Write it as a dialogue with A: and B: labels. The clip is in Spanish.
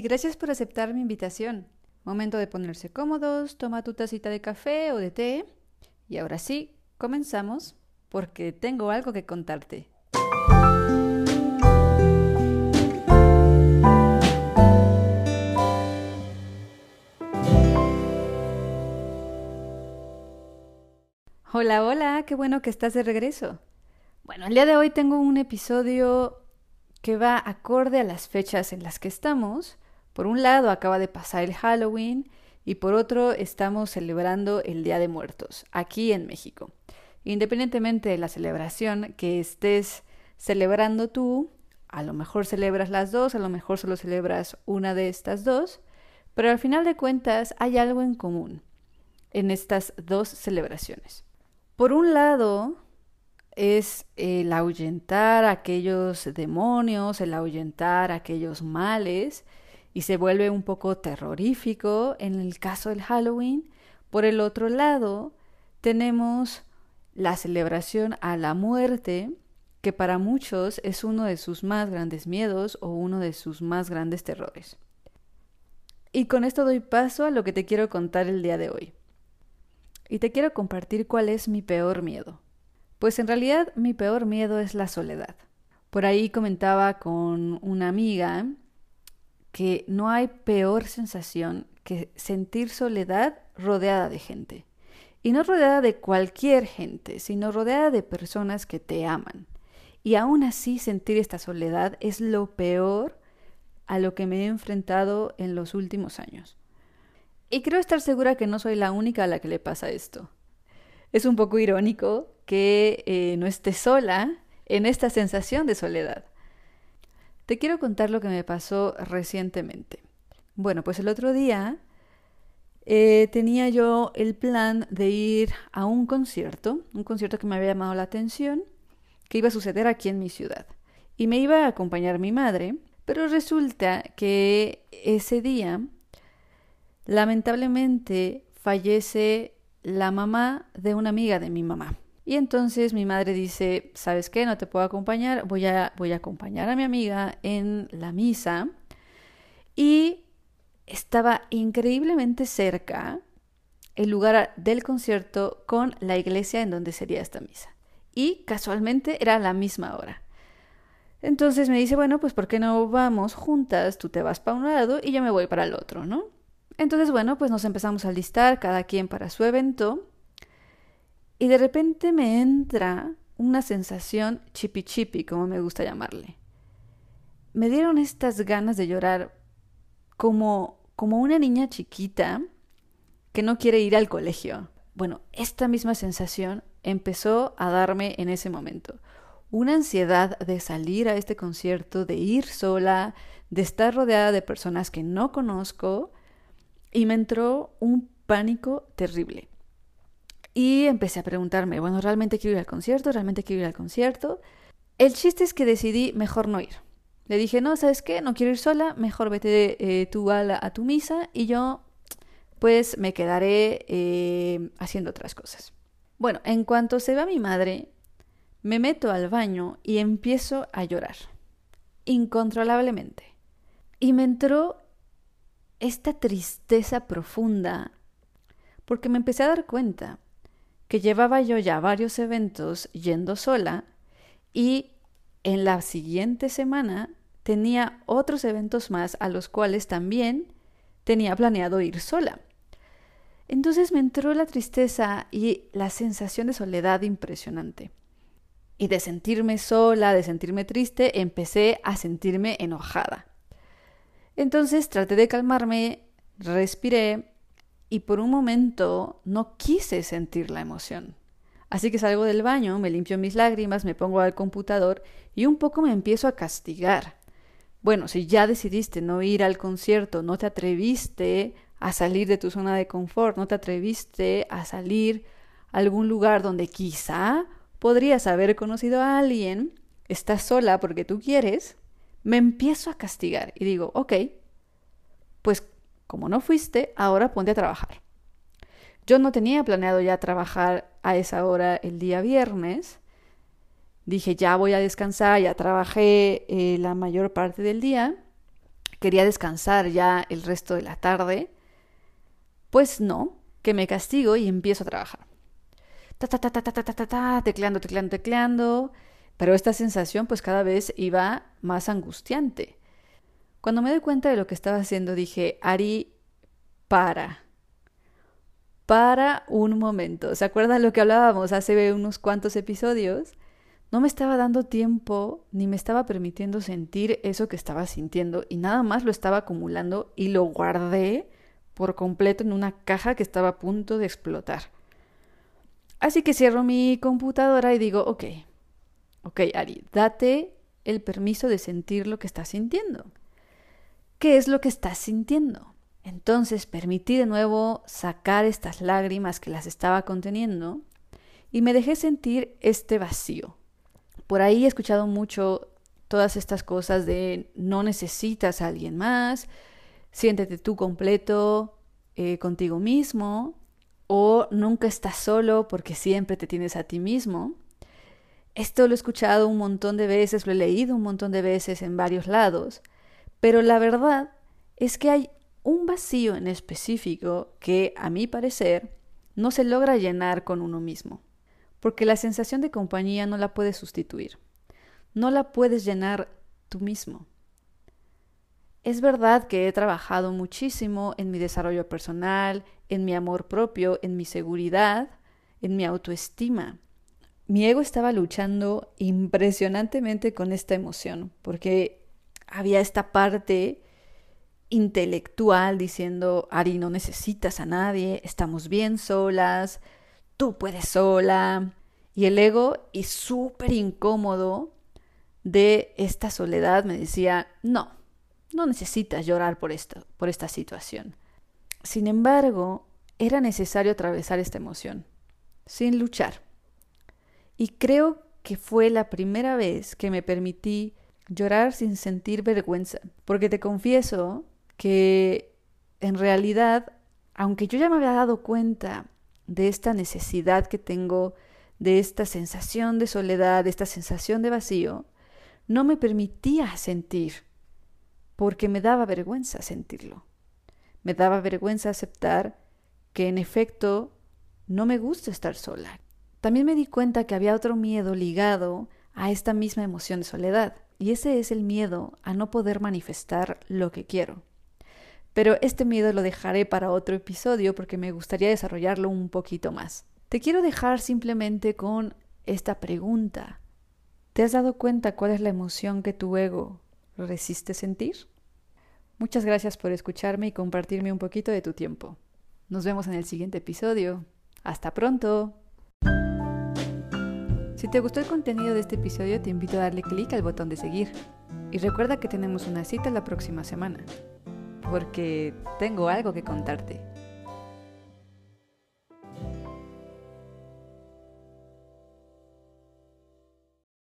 A: Gracias por aceptar mi invitación. Momento de ponerse cómodos, toma tu tacita de café o de té. Y ahora sí, comenzamos porque tengo algo que contarte. Hola, hola, qué bueno que estás de regreso. Bueno, el día de hoy tengo un episodio que va acorde a las fechas en las que estamos. Por un lado, acaba de pasar el Halloween y por otro, estamos celebrando el Día de Muertos, aquí en México. Independientemente de la celebración que estés celebrando tú, a lo mejor celebras las dos, a lo mejor solo celebras una de estas dos, pero al final de cuentas hay algo en común en estas dos celebraciones. Por un lado, es el ahuyentar aquellos demonios, el ahuyentar aquellos males, y se vuelve un poco terrorífico en el caso del Halloween. Por el otro lado, tenemos la celebración a la muerte, que para muchos es uno de sus más grandes miedos o uno de sus más grandes terrores. Y con esto doy paso a lo que te quiero contar el día de hoy y te quiero compartir cuál es mi peor miedo. Pues en realidad mi peor miedo es la soledad. Por ahí comentaba con una amiga que no hay peor sensación que sentir soledad rodeada de gente. Y no rodeada de cualquier gente, sino rodeada de personas que te aman. Y aún así sentir esta soledad es lo peor a lo que me he enfrentado en los últimos años. Y creo estar segura que no soy la única a la que le pasa esto. Es un poco irónico que eh, no esté sola en esta sensación de soledad. Te quiero contar lo que me pasó recientemente. Bueno, pues el otro día eh, tenía yo el plan de ir a un concierto, un concierto que me había llamado la atención, que iba a suceder aquí en mi ciudad. Y me iba a acompañar mi madre, pero resulta que ese día lamentablemente fallece la mamá de una amiga de mi mamá. Y entonces mi madre dice, ¿sabes qué? No te puedo acompañar, voy a, voy a acompañar a mi amiga en la misa. Y estaba increíblemente cerca el lugar del concierto con la iglesia en donde sería esta misa. Y casualmente era la misma hora. Entonces me dice, bueno, pues ¿por qué no vamos juntas? Tú te vas para un lado y yo me voy para el otro, ¿no? Entonces, bueno, pues nos empezamos a listar, cada quien para su evento, y de repente me entra una sensación chipi chipi, como me gusta llamarle. Me dieron estas ganas de llorar como, como una niña chiquita que no quiere ir al colegio. Bueno, esta misma sensación empezó a darme en ese momento. Una ansiedad de salir a este concierto, de ir sola, de estar rodeada de personas que no conozco, y me entró un pánico terrible. Y empecé a preguntarme, bueno, ¿realmente quiero ir al concierto? ¿Realmente quiero ir al concierto? El chiste es que decidí mejor no ir. Le dije, no, ¿sabes qué? No quiero ir sola, mejor vete eh, tú a, tu misa y yo pues me quedaré eh, haciendo otras cosas. Bueno, en cuanto se va mi madre, me meto al baño y empiezo a llorar, incontrolablemente. Y me entró esta tristeza profunda porque me empecé a dar cuenta que llevaba yo ya varios eventos yendo sola y en la siguiente semana tenía otros eventos más a los cuales también tenía planeado ir sola. Entonces me entró la tristeza y la sensación de soledad impresionante. Y de sentirme sola, de sentirme triste, empecé a sentirme enojada. Entonces traté de calmarme, respiré y por un momento no quise sentir la emoción. Así que salgo del baño, me limpio mis lágrimas, me pongo al computador y un poco me empiezo a castigar. Bueno, si ya decidiste no ir al concierto, no te atreviste a salir de tu zona de confort, no te atreviste a salir a algún lugar donde quizá podrías haber conocido a alguien, estás sola porque tú quieres, me empiezo a castigar y digo, ok, como no fuiste, ahora ponte a trabajar. Yo no tenía planeado ya trabajar a esa hora el día viernes. Dije, ya voy a descansar, ya trabajé eh, la mayor parte del día. quería descansar ya el resto de la tarde, pues no, que me castigo y empiezo a trabajar. Ta, ta, ta, ta, ta, ta, ta, ta, tecleando, tecleando, tecleando. Pero esta sensación pues cada vez iba más angustiante. Cuando me doy cuenta de lo que estaba haciendo dije, Ari, para. Para un momento. ¿Se acuerdan lo que hablábamos hace unos cuantos episodios? No me estaba dando tiempo ni me estaba permitiendo sentir eso que estaba sintiendo y nada más lo estaba acumulando y lo guardé por completo en una caja que estaba a punto de explotar. Así que cierro mi computadora y digo, ok, ok Ari, date el permiso de sentir lo que estás sintiendo. ¿Qué es lo que estás sintiendo? Entonces permití de nuevo sacar estas lágrimas que las estaba conteniendo y me dejé sentir este vacío. Por ahí he escuchado mucho todas estas cosas de no necesitas a alguien más, siéntete tú completo eh, contigo mismo o nunca estás solo porque siempre te tienes a ti mismo. Esto lo he escuchado un montón de veces, lo he leído un montón de veces en varios lados, pero la verdad es que hay un vacío en específico que, a mi parecer, no se logra llenar con uno mismo, porque la sensación de compañía no la puedes sustituir, no la puedes llenar tú mismo. Es verdad que he trabajado muchísimo en mi desarrollo personal, en mi amor propio, en mi seguridad, en mi autoestima. Mi ego estaba luchando impresionantemente con esta emoción, porque había esta parte intelectual diciendo, Ari, no necesitas a nadie, estamos bien solas, tú puedes sola. Y el ego, y súper incómodo de esta soledad, me decía, no, no necesitas llorar por, esto, por esta situación. Sin embargo, era necesario atravesar esta emoción, sin luchar. Y creo que fue la primera vez que me permití llorar sin sentir vergüenza, porque te confieso que en realidad, aunque yo ya me había dado cuenta de esta necesidad que tengo, de esta sensación de soledad, de esta sensación de vacío, no me permitía sentir, porque me daba vergüenza sentirlo. Me daba vergüenza aceptar que en efecto no me gusta estar sola. También me di cuenta que había otro miedo ligado a esta misma emoción de soledad, y ese es el miedo a no poder manifestar lo que quiero. Pero este miedo lo dejaré para otro episodio porque me gustaría desarrollarlo un poquito más. Te quiero dejar simplemente con esta pregunta. ¿Te has dado cuenta cuál es la emoción que tu ego resiste sentir? Muchas gracias por escucharme y compartirme un poquito de tu tiempo. Nos vemos en el siguiente episodio. Hasta pronto. Si te gustó el contenido de este episodio, te invito a darle clic al botón de seguir. Y recuerda que tenemos una cita la próxima semana porque tengo algo que contarte.